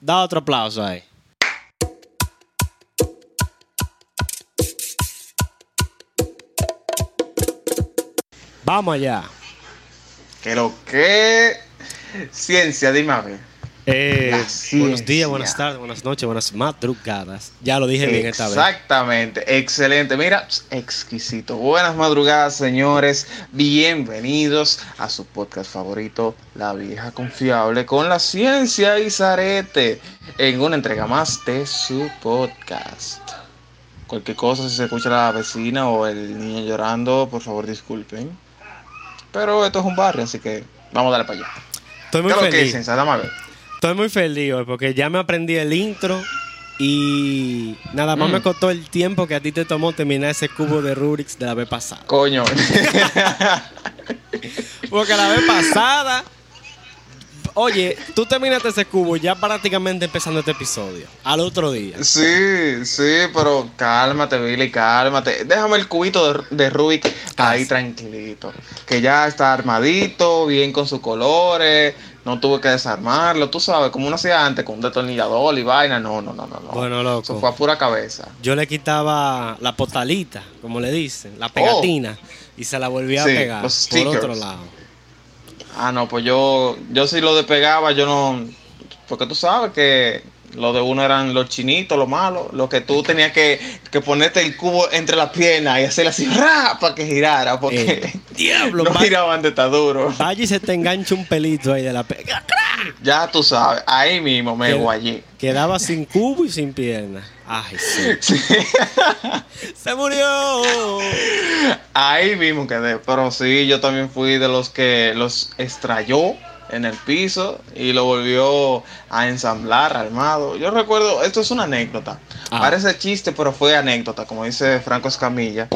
Da otro aplauso ahí. Vamos allá. Que lo que. Ciencia, dime. Eh, buenos días, buenas tardes, buenas noches, buenas madrugadas. Ya lo dije bien esta vez. Exactamente, excelente. Mira, exquisito. Buenas madrugadas, señores. Bienvenidos a su podcast favorito, La Vieja Confiable, con la ciencia y Zarete, en una entrega más de su podcast. Cualquier cosa, si se escucha la vecina o el niño llorando, por favor disculpen. Pero esto es un barrio, así que vamos a darle para allá. Estoy ¿Qué muy lo que es, feliz. Dame a ver. Estoy muy feliz hoy porque ya me aprendí el intro y nada más Mm. me costó el tiempo que a ti te tomó terminar ese cubo de Rubik's de la vez pasada. Coño. Porque la vez pasada, oye, tú terminaste ese cubo ya prácticamente empezando este episodio. Al otro día. Sí, sí, pero cálmate, Billy, cálmate. Déjame el cubito de, de Rubik ahí Ah, tranquilito. Que ya está armadito, bien con sus colores. No tuve que desarmarlo, tú sabes, como uno hacía antes, con un destornillador y vaina. No, no, no, no. no. Bueno, loco. Eso fue a pura cabeza. Yo le quitaba la potalita, como le dicen, la pegatina, y se la volvía Oh. Sí, a pegar por otro lado. Ah, no, pues yo, yo sí lo despegaba, yo no. Porque tú sabes que lo de uno eran los chinitos, lo malo. Lo que tú tenías que, que ponerte el cubo entre las piernas y hacerle así, ¡ra! para que girara. Porque Eh, diablo, no giraban de duro. Y se te engancha un pelito ahí de la pega. Ya tú sabes, ahí mismo me Qué- guayé. Quedaba sin cubo y sin pierna. Ay, sí. Se murió. Ahí mismo quedé. Pero sí, yo también fui de los que los estrelló en el piso y lo volvió a ensamblar armado. Yo recuerdo, esto es una anécdota. Ah. Parece chiste, pero fue anécdota, como dice Franco Escamilla.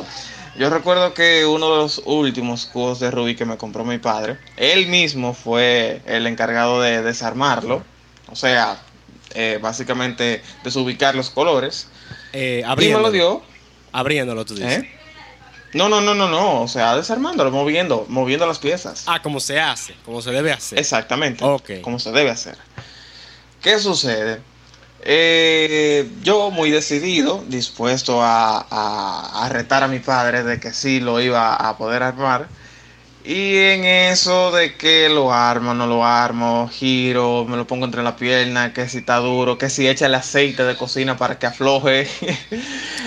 Yo recuerdo que uno de los últimos cubos de Rubik que me compró mi padre, él mismo fue el encargado de desarmarlo. O sea, eh, básicamente desubicar los colores. Eh, Y me lo dio. Abriéndolo, tú dices. ¿Eh? No, no, no, no, no. O sea, desarmándolo, moviendo, moviendo las piezas. Ah, como se hace, como se debe hacer. Exactamente. Ok. Como se debe hacer. ¿Qué sucede? Eh, yo muy decidido, dispuesto a, a- a retar a mi padre de que sí lo iba a poder armar. Y en eso de que lo armo, no lo armo, giro, me lo pongo entre la pierna, que si está duro, que si echa el aceite de cocina para que afloje.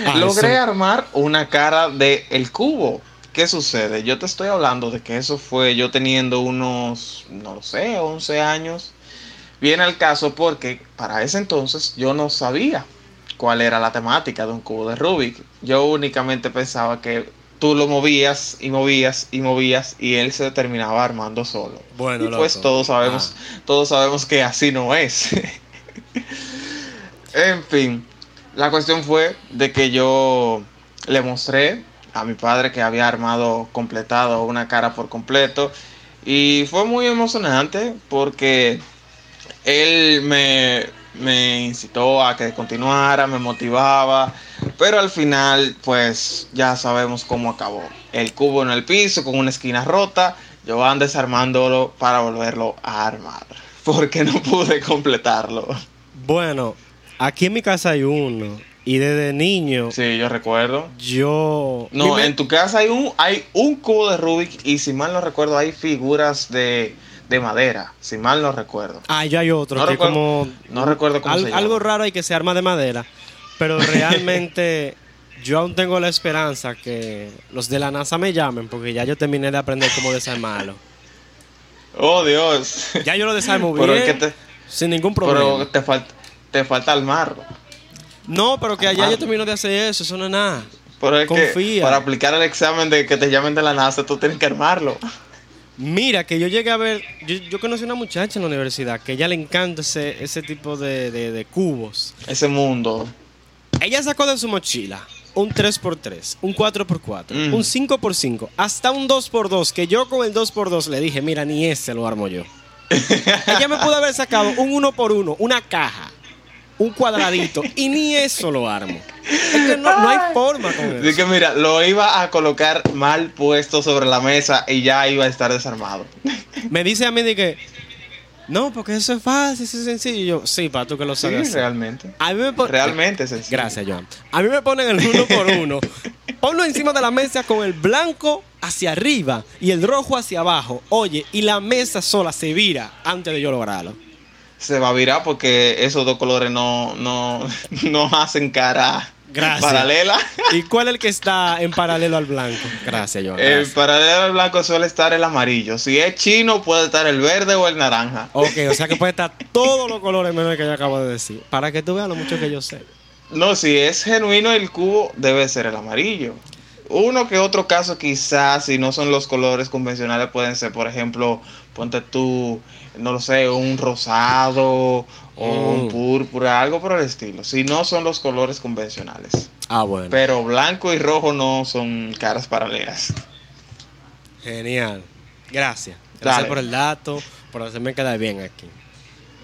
Ah, Logré eso- armar una cara de el cubo. ¿Qué sucede? Yo te estoy hablando de que eso fue yo teniendo unos, no lo sé, 11 años. Viene al caso porque para ese entonces yo no sabía cuál era la temática de un cubo de Rubik. Yo únicamente pensaba que tú lo movías y movías y movías y él se terminaba armando solo. Bueno, y pues loco. todos sabemos, Ah. todos sabemos que así no es. en fin, la cuestión fue de que yo le mostré a mi padre que había armado, completado una cara por completo. Y fue muy emocionante porque él me, me incitó a que continuara, me motivaba. Pero al final, pues ya sabemos cómo acabó. El cubo en el piso con una esquina rota. Yo van desarmándolo para volverlo a armar. Porque no pude completarlo. Bueno, aquí en mi casa hay uno. Y desde niño, Sí, yo recuerdo. yo. No, Dime- en tu casa hay un, hay un cubo de Rubik y si mal no recuerdo hay figuras de, de madera. Si mal no recuerdo. Ah, yo hay otro No que recuerdo- como. no recuerdo cómo al- se llama. Algo raro hay que se arma de madera. Pero realmente yo aún tengo la esperanza que los de la NASA me llamen porque ya yo terminé de aprender cómo desarmarlo. Oh, Dios. Ya yo lo desarmo bien. Pero es que te, sin ningún problema. pero te, falta te falta armarlo. No, pero que allá yo termino de hacer eso, eso no es nada. Pero es Confía. que para aplicar el examen de que te llamen de la NASA, tú tienes que armarlo. Mira, que yo llegué a ver, yo, yo conocí una muchacha en la universidad que a ella le encanta ese, ese tipo de, de- de cubos. Ese mundo. Ella sacó de su mochila un 3x3, un 4x4, Mm. un 5x5, hasta un 2x2, que yo con el 2x2 le dije, mira, ni ese lo armo yo. ella me pudo haber sacado un 1x1, una caja, un cuadradito, y ni eso lo armo. Es que no, no hay forma con eso. que mira, lo iba a colocar mal puesto sobre la mesa y ya iba a estar desarmado. Me dice a mí de que, No, porque eso es fácil, eso es sencillo. Y yo, sí, para tú que lo Sí, sabes. hacer. realmente. A mí me Realmente es sencillo. Gracias, Joan. A mí me ponen el uno por uno. Ponlo encima de la mesa con el blanco hacia arriba y el rojo hacia abajo. Oye, y la mesa sola se vira antes de yo lograrlo. Se va a virar porque esos dos colores no, no, no hacen cara Gracias. paralela. ¿Y cuál es el que está en paralelo al blanco? Gracias, Joan. El paralelo al blanco suele estar el amarillo. Si es chino, puede estar el verde o el naranja. Ok, o sea que puede estar todos los colores menos el que yo acabo de decir. Para que tú veas lo mucho que yo sé. No, si es genuino el cubo, debe ser el amarillo. Uno que otro caso quizás, si no son los colores convencionales, pueden ser, por ejemplo, ponte tú, no lo sé, un rosado o un Mm. púrpura, algo por el estilo. Si no son los colores convencionales. Ah, bueno. Pero blanco y rojo no son caras paralelas. Genial. Gracias. Gracias Dale. por el dato, por hacerme quedar bien aquí.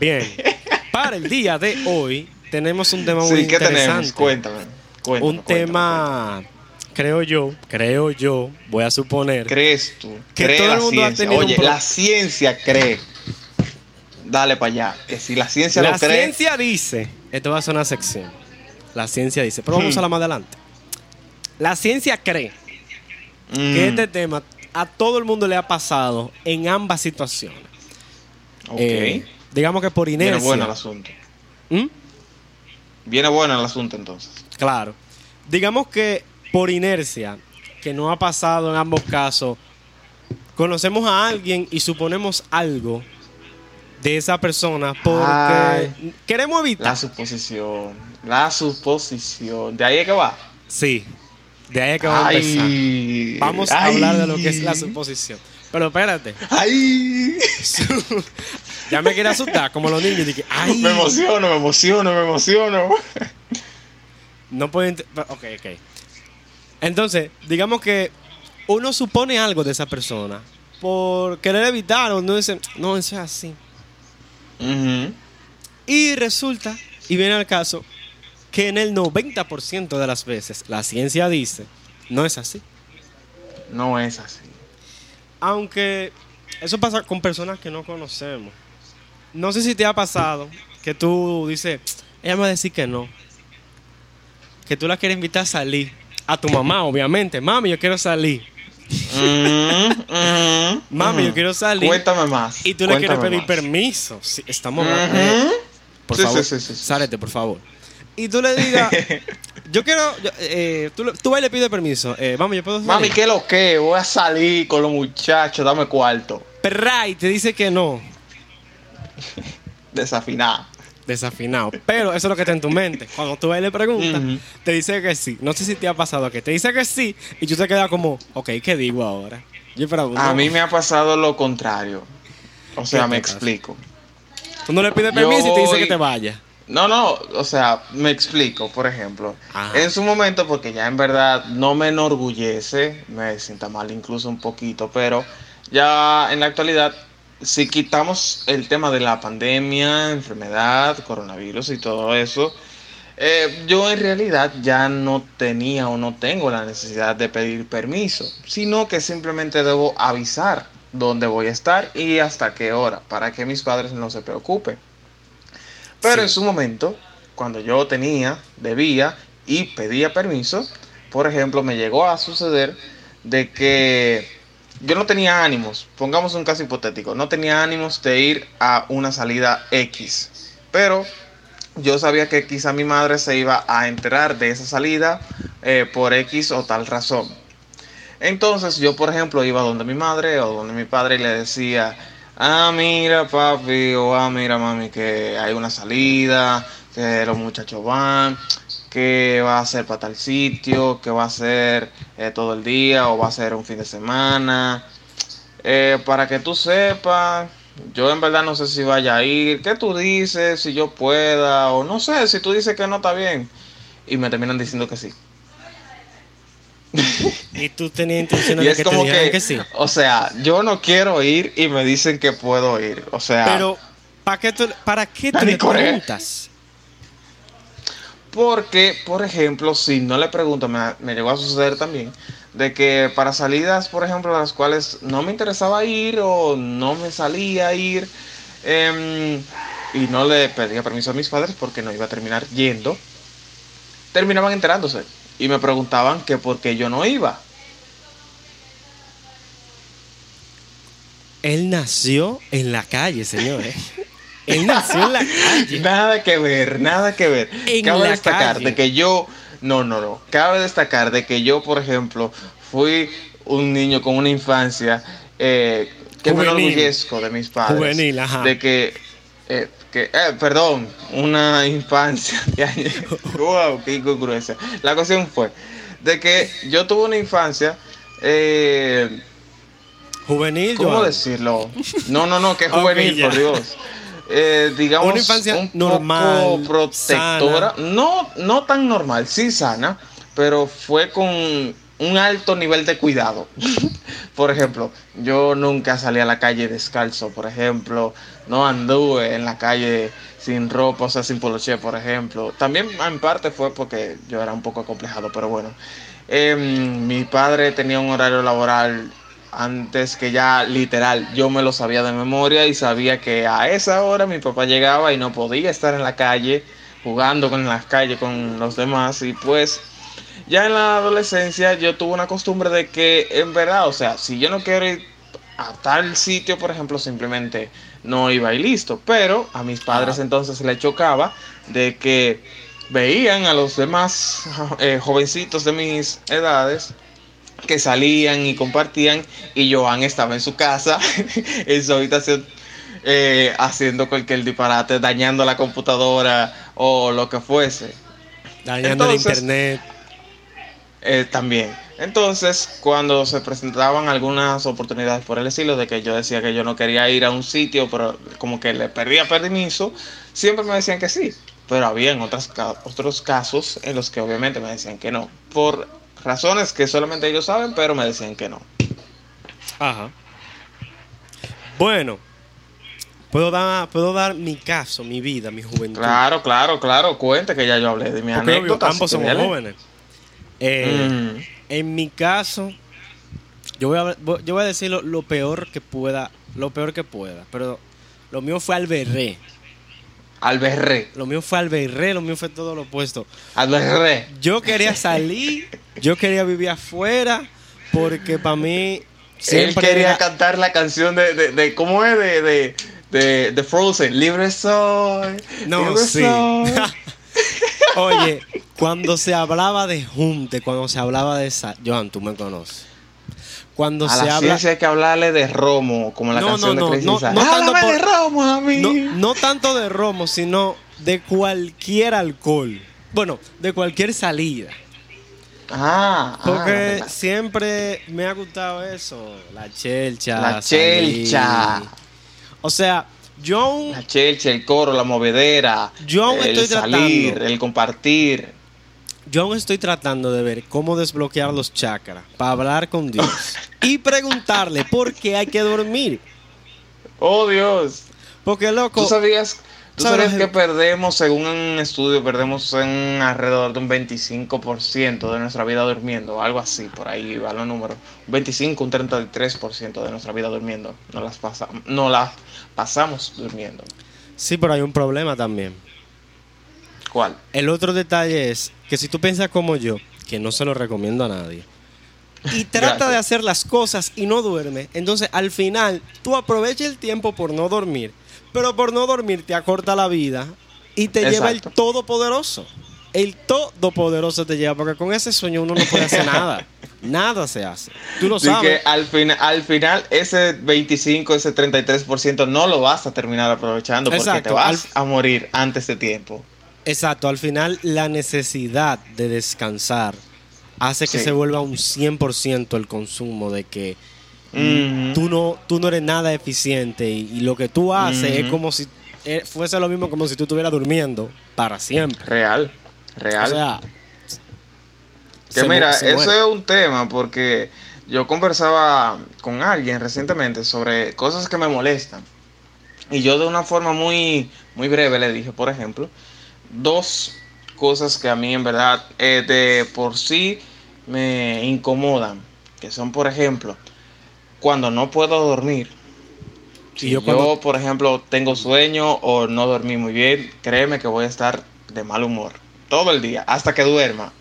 Bien. Para el día de hoy tenemos un tema muy Sí, ¿qué interesante. tenemos? Cuéntame. cuéntame, un cuéntame, tema, creo yo, creo yo, voy a suponer. ¿Crees tú? Que ¿Cree todo el la mundo ha ciencia? tenido un Oye, la ciencia cree. Dale para allá. Que si la ciencia la lo cree. ciencia dice, esto va a ser una sección. La ciencia dice, pero vamos Hmm. a la más adelante. La ciencia cree que este tema a todo el mundo le ha pasado en ambas situaciones. ok. Eh, digamos que por inercia. Viene bueno el asunto. ¿Mm? Viene bueno el asunto entonces. Claro. Digamos que por inercia, que no ha pasado en ambos casos, conocemos a alguien y suponemos algo de esa persona porque Ay. queremos La evitar. suposición. La suposición. ¿De ahí es que va? Sí, de ahí es que vamos a empezar. Ay, Vamos a ay. hablar de lo que es la suposición. Pero espérate, Ay. ya me quiere asustar, como los niños. Dije, ay, Me emociono, me emociono, me emociono. no puedo. ent- Ok, ok. Entonces, digamos que uno supone algo de esa persona por querer evitar o no dice, no, eso es así. Y resulta, y viene al caso, que en el 90% de las veces la ciencia dice, no es así. No es así. Aunque eso pasa con personas que no conocemos. No sé si te ha pasado que tú dices, ella me va a decir que no. Que tú la quieres invitar a salir. A tu mamá, obviamente. Mami, yo quiero salir. Mm, mm, Mami, mm. yo quiero salir. Cuéntame más. Y tú le quieres pedir más. permiso. Sí, estamos eh, Por Sí, favor, sí, sí, sí, sí. sálete, por favor. Y tú le digas, yo quiero, yo, eh, tú, tú vas y le pides permiso. Eh, mami, yo puedo salir. Mami, ¿qué lo que? Voy a salir con los muchachos, dame cuarto. Perra, y te dice que no. Desafinado. Desafinado. Pero eso es lo que está en tu mente. Cuando tú le preguntas, te dice que sí. No sé si te ha pasado que te dice que sí y tú te quedas como, ok, ¿qué digo ahora? Yo pregunto. A mí me ha pasado lo contrario. O sea, ¿Qué me pasa? explico. Tú no le pides Yo permiso y te dice que te vaya. No, no, o sea, me explico, por ejemplo. Ajá. En su momento, porque ya en verdad no me enorgullece, me sienta mal incluso un poquito, pero ya en la actualidad, si quitamos el tema de la pandemia, enfermedad, coronavirus y todo eso, eh, yo en realidad ya no tenía o no tengo la necesidad de pedir permiso, sino que simplemente debo avisar dónde voy a estar y hasta qué hora, para que mis padres no se preocupen. Pero Sí. en su momento, cuando yo tenía, debía y pedía permiso, por ejemplo, me llegó a suceder de que yo no tenía ánimos, pongamos un caso hipotético, no tenía ánimos de ir a una salida X, pero yo sabía que quizá mi madre se iba a enterar de esa salida eh, por X o tal razón. Entonces yo, por ejemplo, iba donde mi madre o donde mi padre y le decía, ah, mira papi o ah, mira mami que hay una salida, que los muchachos van, que va a ser para tal sitio, que va a ser eh, todo el día o va a ser un fin de semana. Eh, para que tú sepas, yo en verdad no sé si vaya a ir, ¿qué tú dices? Si yo pueda o no sé, si tú dices que no está bien. Y me terminan diciendo que sí. Y tú tenías intención de es que te como que, que sí. o sea, yo no quiero ir y me dicen que puedo ir. O sea, Pero, ¿para qué tú, para qué tú le preguntas? Porque, por ejemplo, si no le pregunto, me, me llegó a suceder también, de que para salidas, por ejemplo, a las cuales no me interesaba ir o no me salía a ir, em, y no le pedía permiso a mis padres porque no iba a terminar yendo, terminaban enterándose y me preguntaban que por qué yo no iba. Él nació en la calle, señores. Él nació en la calle. Nada que ver, nada que ver. En Cabe destacar calle. de que yo, no, no, no. Cabe destacar de que yo, por ejemplo, fui un niño con una infancia eh, que me Juvenil. enorgullezco de mis padres. Juvenil, ajá. De que, eh, que eh, perdón, una infancia. wow, qué incongruencia. La cuestión fue de que yo tuve una infancia. Eh, Juvenil, ¿Cómo decirlo? No, no, no, que juvenil, por Dios. Eh, digamos, Una infancia un normal, poco protectora. No, no tan normal, sí sana, pero fue con un alto nivel de cuidado. por ejemplo, yo nunca salí a la calle descalzo, por ejemplo, no anduve en la calle sin ropa, o sea, sin poloche, por ejemplo. También en parte fue porque yo era un poco acomplejado, pero bueno. Em, mi padre tenía un horario laboral antes que ya literal yo me lo sabía de memoria y sabía que a esa hora mi papá llegaba y no podía estar en la calle jugando con las calles con los demás. Y pues ya en la adolescencia yo tuve una costumbre de que en verdad, o sea, si yo no quiero ir a tal sitio, por ejemplo, simplemente no iba y listo, pero a mis padres entonces les chocaba de que veían a los demás eh, jovencitos de mis edades que salían y compartían y Joan estaba en su casa, en su habitación, eh, haciendo cualquier disparate, dañando la computadora o lo que fuese. Dañando el internet. Eh, también. Entonces, cuando se presentaban algunas oportunidades por el estilo de que yo decía que yo no quería ir a un sitio, pero como que le perdía permiso, siempre me decían que sí. Pero había otras, otros casos en los que obviamente me decían que no. Por razones que solamente ellos saben, pero me decían que no. Ajá. Bueno, puedo dar, puedo dar mi caso, mi vida, mi juventud. Claro, claro, claro. Cuente que ya yo hablé de mi Porque anécdota. ambos somos jóvenes. Eh, Mm. En mi caso, yo voy a, yo voy a decir lo, lo peor que pueda, lo peor que pueda, pero lo mío fue al berré. Alberré. Lo mío fue al berré, lo mío fue todo lo opuesto. Alberré. Yo quería salir, yo quería vivir afuera, porque para mí Él quería era- cantar la canción de, de, de- ¿cómo es? De, de, de, de Frozen. Libre soy. No, libre sí. soy. Oye, cuando se hablaba de junte, cuando se hablaba de esa, Joan, tú me conoces. Cuando A se la habla hay que hablarle de Romo, como la No, canción no, no, de Crazy no, Inside. no tanto de Romo a mí. no, no tanto de romo, sino de cualquier alcohol. Bueno, de cualquier salida. Ah, ah, Porque la- siempre me ha gustado eso. La chelcha. La salir. chelcha. O sea, yo la chelcha, el coro, la movedera. Yo el estoy salir, tratando. el compartir. Yo aún estoy tratando de ver cómo desbloquear los chakras para hablar con Dios y preguntarle por qué hay que dormir. Oh, Dios. Porque, loco, ¿Tú sabías, sabías que perdemos, según un estudio, perdemos en alrededor de un 25% de nuestra vida durmiendo? Algo así, por ahí van los números. Un 25, un 33% de nuestra vida durmiendo. No las, pasa, no las pasamos durmiendo. sí, pero hay un problema también. ¿Cuál? El otro detalle es que si tú piensas como yo, que no se lo recomiendo a nadie, y trata Gracias. de hacer las cosas y no duerme, entonces al final tú aprovechas el tiempo por no dormir, pero por no dormir te acorta la vida y te lleva el todopoderoso. El todopoderoso te lleva, porque con ese sueño uno no puede hacer nada. Nada se hace. Tú lo Así sabes. que al, fin, al final ese 25, ese 33% no lo vas a terminar aprovechando porque Exacto, te vas al- a morir antes de tiempo. Exacto, al final la necesidad de descansar hace que Sí. se vuelva un 100% el consumo de que tú no, tú no eres nada eficiente y, y lo que tú haces es como si eh, fuese lo mismo como si tú estuvieras durmiendo para siempre. Real, real. O sea, Que se mira, se eso es un tema porque yo conversaba con alguien recientemente sobre cosas que me molestan. Y yo de una forma muy, muy breve le dije, por ejemplo, dos cosas que a mí en verdad eh, de por sí me incomodan. Que son, por ejemplo, cuando no puedo dormir Si yo por ejemplo, tengo sueño o no dormí muy bien, créeme que voy a estar de mal humor todo el día, hasta que duerma.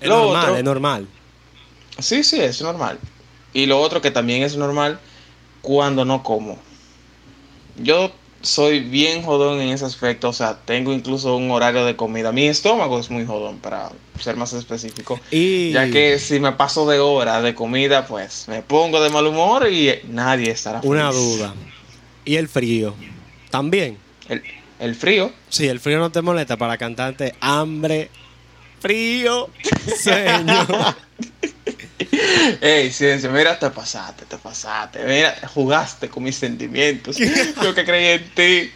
Es Lo normal, otro- es normal. Sí, sí, es normal. Y lo otro que también es normal, cuando no como. Yo soy bien jodón en ese aspecto, o sea, tengo incluso un horario de comida. Mi estómago es muy jodón, para ser más específico. Y Ya que si me paso de hora de comida, pues me pongo de mal humor y nadie estará feliz. una duda. ¿Y el frío? También. El, el frío. Sí, el frío no te molesta para cantarte hambre, frío, sueño. Ey, ciencia, mira, te pasaste, te pasaste. Mira, jugaste con mis sentimientos. Yo que creí en ti.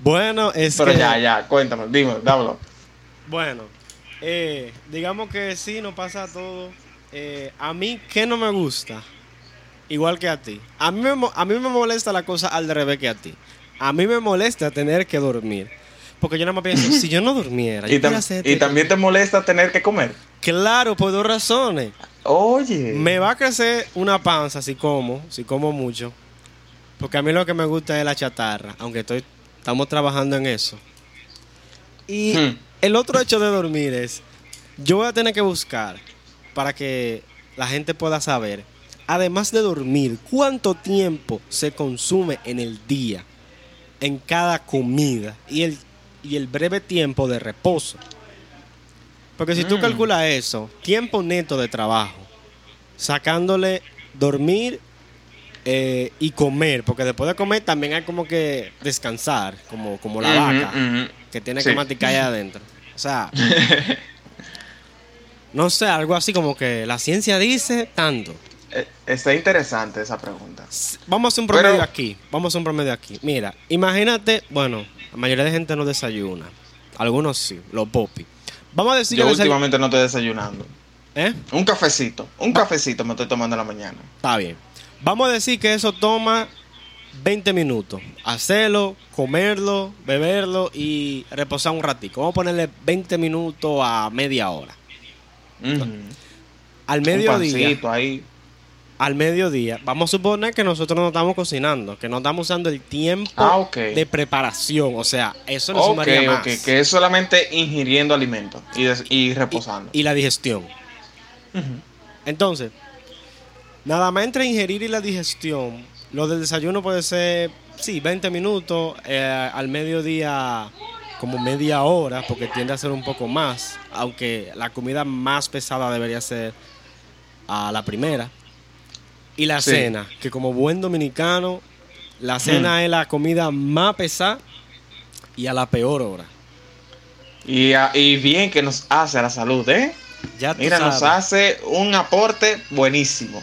bueno, es Pero que... ya, ya, cuéntame, dime, dámelo. Bueno, eh, digamos que sí, nos pasa todo. Eh, a mí, ¿qué no me gusta? Igual que a ti. A mí, me, a mí me molesta la cosa al revés que a ti. A mí me molesta tener que dormir. Porque yo nada más pienso, si yo no durmiera, yo Y, tam- también te molesta tener que comer. Claro, por dos razones. Oye. Me va a crecer una panza si como, si como mucho. Porque a mí lo que me gusta es la chatarra, aunque estoy, estamos trabajando en eso. Y Hmm. el otro hecho de dormir es, yo voy a tener que buscar para que la gente pueda saber, además de dormir, cuánto tiempo se consume en el día, en cada comida y el, y el breve tiempo de reposo. Porque si tú Mm. calculas eso, tiempo neto de trabajo, sacándole dormir eh, y comer, porque después de comer también hay como que descansar, como, como la vaca, que tiene Sí. que masticar ahí adentro. O sea, no sé, algo así como que la ciencia dice tanto. Eh, Está interesante esa pregunta. Vamos a hacer un promedio Pero- aquí. Vamos a hacer un promedio aquí. Mira, imagínate, bueno, la mayoría de gente no desayuna. Algunos sí, los popis. Vamos a decir Yo que últimamente no estoy desayunando. ¿Eh? Un cafecito, un cafecito me estoy tomando en la mañana. Está bien. Vamos a decir que eso toma 20 minutos. Hacerlo, comerlo, beberlo y reposar un ratico. Vamos a ponerle 20 minutos a media hora. Al Un mediodía, pancito ahí. Al mediodía, vamos a suponer que nosotros no estamos cocinando, que no estamos usando el tiempo Ah, de preparación. O sea, eso le Ok, sumaría más. ok, que es solamente ingiriendo alimentos y, reposando. Y la digestión. Entonces, nada más entre ingerir y la digestión, lo del desayuno puede ser, sí, 20 minutos, eh, al mediodía como media hora, porque tiende a ser un poco más, aunque la comida más pesada debería ser a la primera. Y la Sí. cena, que como buen dominicano, la cena es la comida más pesada y a la peor hora. Y, y bien que nos hace a la salud, ¿eh? Ya Mira, nos hace un aporte buenísimo.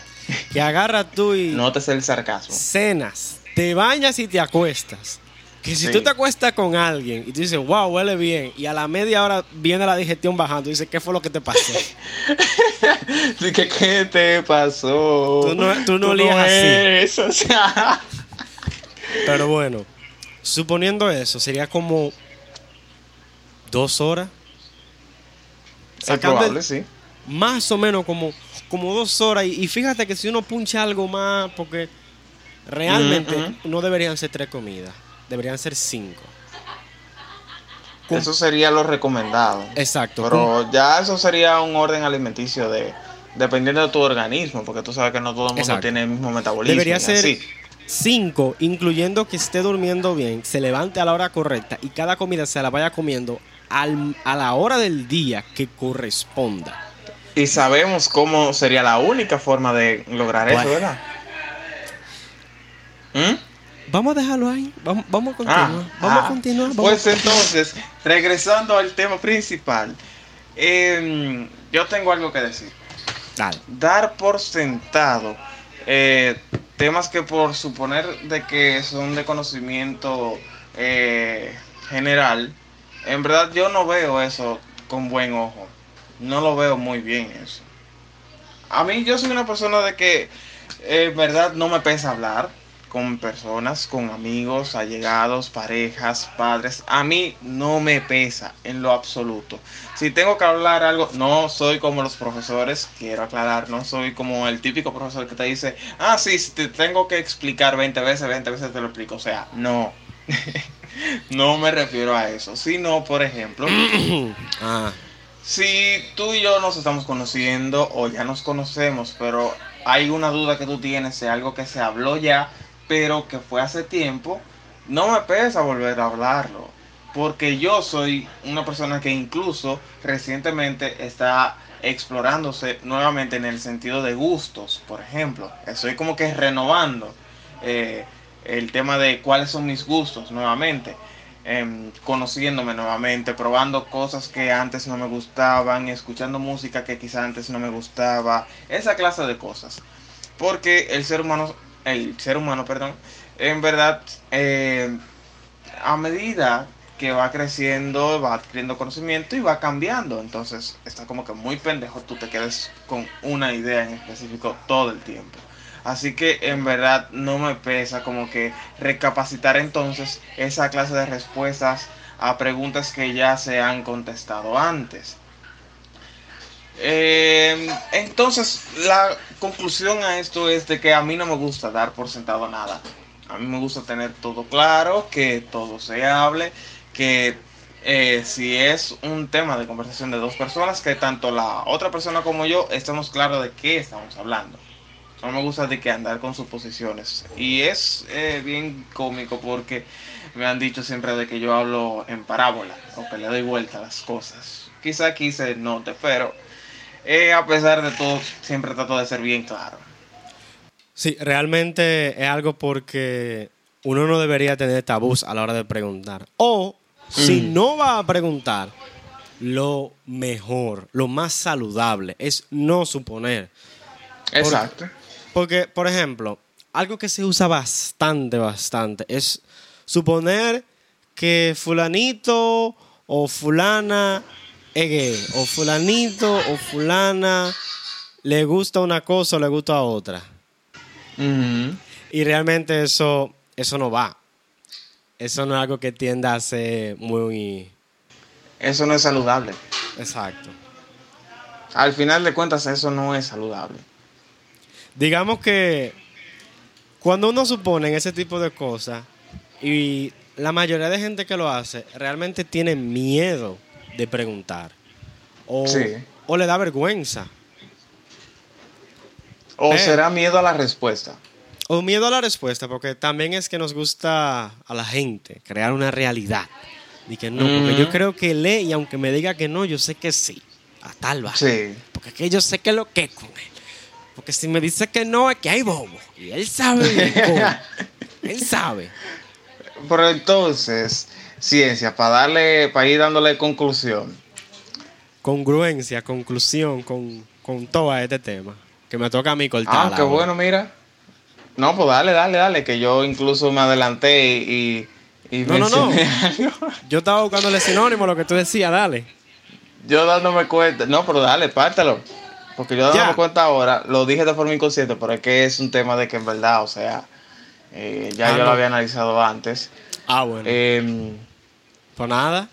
que agarra tú y... Nótese el sarcasmo. cenas, te bañas y te acuestas. Que si Sí. tú te acuestas con alguien y tú dices, wow, huele bien, y a la media hora viene la digestión bajando, y dices, ¿qué fue lo que te pasó? Que, ¿qué te pasó? Tú no- tú no olías así. eres, o sea. Pero bueno, suponiendo eso, sería como dos horas. Es probable, sí. Más o menos como, como dos horas. Y, y fíjate que si uno puncha algo más, porque realmente no deberían ser tres comidas, deberían ser cinco. Eso sería lo recomendado. Exacto. cum- Pero ya eso sería un orden alimenticio de dependiendo de tu organismo, porque tú sabes que no todo el mundo Exacto. tiene el mismo metabolismo. Debería ser así. 5, incluyendo que esté durmiendo bien, se levante a la hora correcta y cada comida se la vaya comiendo al- a la hora del día que corresponda. Y sabemos cómo sería la única forma de lograr Bueno. eso, ¿verdad? ¿Mm? Vamos a dejarlo ahí. Vamos, vamos a continuar. Ah, vamos ah. a continuar. vamos Pues a- entonces, regresando al tema principal, em, yo tengo algo que decir. Dale. Dar por sentado eh, temas que por suponer de que son de conocimiento eh, general, en verdad yo no veo eso con buen ojo. No lo veo muy bien eso. A mí yo soy una persona de que en verdad no me pesa hablar con personas, con amigos, allegados, parejas, padres. A mí no me pesa en lo absoluto. Si tengo que hablar algo, no soy como los profesores, quiero aclarar, no soy como el típico profesor que te dice, ah, sí, si te tengo que explicar 20 veces, 20 veces te lo explico. O sea, no. no me refiero a eso, sino, por ejemplo, Ah, si tú y yo nos estamos conociendo o ya nos conocemos, pero hay una duda que tú tienes de algo que se habló ya, pero que fue hace tiempo, no me pesa volver a hablarlo. Porque yo soy una persona que incluso recientemente está explorándose nuevamente en el sentido de gustos, por ejemplo. Estoy como que renovando eh, el tema de cuáles son mis gustos nuevamente. em, conociéndome nuevamente, probando cosas que antes no me gustaban, escuchando música que quizá antes no me gustaba, esa clase de cosas. Porque el ser humano, el ser humano, perdón, en verdad, eh, a medida que va creciendo, va adquiriendo conocimiento y va cambiando. Entonces, está como que muy pendejo tú te quedes con una idea en específico todo el tiempo. Así que en verdad no me pesa como que recapacitar entonces esa clase de respuestas a preguntas que ya se han contestado antes. Eh, entonces la conclusión a esto es de que a mí no me gusta dar por sentado nada. A mí me gusta tener todo claro, que todo se hable, que eh, si es un tema de conversación de dos personas, que tanto la otra persona como yo estemos claros de qué estamos hablando. No me gusta de que andar con suposiciones. Y es eh, bien cómico porque me han dicho siempre de que yo hablo en parábola o que le doy vuelta a las cosas. Quizá aquí se note, pero eh, a pesar de todo, siempre trato de ser bien claro. Sí, realmente es algo porque uno no debería tener tabús a la hora de preguntar. O si Mm. no va a preguntar, lo mejor, lo más saludable es no suponer. Exacto. Porque, por ejemplo, algo que se usa bastante, bastante, es suponer que fulanito o fulana es gay, o fulanito o fulana le gusta una cosa o le gusta otra. Y realmente eso, eso no va. Eso no es algo que tienda a ser muy Eso no es saludable. exacto. Al final de cuentas, eso no es saludable. Digamos que cuando uno supone en ese tipo de cosas y la mayoría de gente que lo hace realmente tiene miedo de preguntar o, Sí. o le da vergüenza O será miedo a la respuesta. o miedo a la respuesta porque también es que nos gusta a la gente crear una realidad y que no, porque Ujú. yo creo que lee y aunque me diga que no, yo sé que sí, a tal va. Sí. Porque es que yo sé que lo que es con él. Porque si me dice que no, es que hay bobo. Y él sabe. Él sabe. Pero entonces, ciencia, para darle, para ir dándole conclusión. Congruencia, conclusión con, con todo este tema. Que me toca a mí cortar. Ah, qué bueno, mira. No, pues dale, dale, dale, que yo incluso me adelanté y, y No, no, no. algo. Yo estaba buscando el sinónimo, lo que tú decías, dale. Yo dándome cuenta. No, pero dale, pártelo. Porque yo dándome Ya. cuenta ahora, lo dije de forma inconsciente, pero es que es un tema de que en verdad, o sea, eh, ya Ah, yo no. lo había analizado antes. Ah, bueno. Eh, pues nada.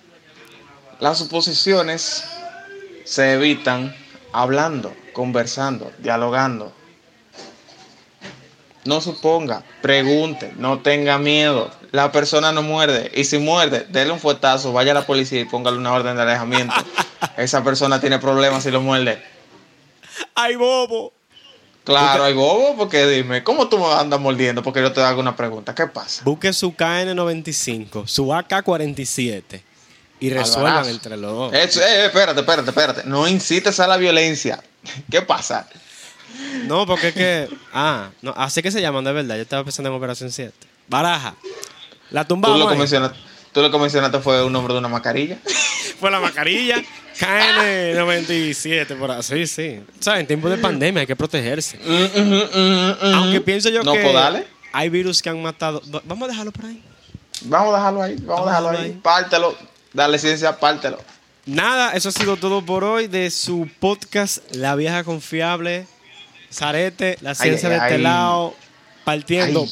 las suposiciones se evitan hablando, conversando, dialogando. No suponga, pregunte, no tenga miedo. La persona no muerde. Y si muerde, dele un fuetazo, vaya a la policía y póngale una orden de alejamiento. Esa persona tiene problemas si lo muerde. ¡Ay, bobo! Claro, hay bobo, porque dime, ¿cómo tú me andas mordiendo? Porque yo te hago una pregunta. ¿Qué pasa? Busque su KN95, su AK-47 y resuelvan entre los dos. Eh, eh, espérate, espérate, espérate. No incites a la violencia. ¿Qué pasa? No, porque es que. Ah, no, así que se llaman de verdad. Yo estaba pensando en Operación 7. Baraja. La mencionaste, tú lo que mencionaste fue un nombre de una mascarilla. Fue la mascarilla. KN97, por así, sí. ¿Sabes? En tiempos de pandemia hay que protegerse. Mm, mm, mm. Aunque pienso yo no, que pues hay virus que han matado. Va- Vamos a dejarlo por ahí. Vamos a dejarlo ahí. Vamos, Vamos a dejarlo ahí. Pártelo. Dale ciencia, pártelo. Nada, eso ha sido todo por hoy de su podcast La Vieja Confiable. Zarete, la ciencia ay, de este ay. lado, partiendo.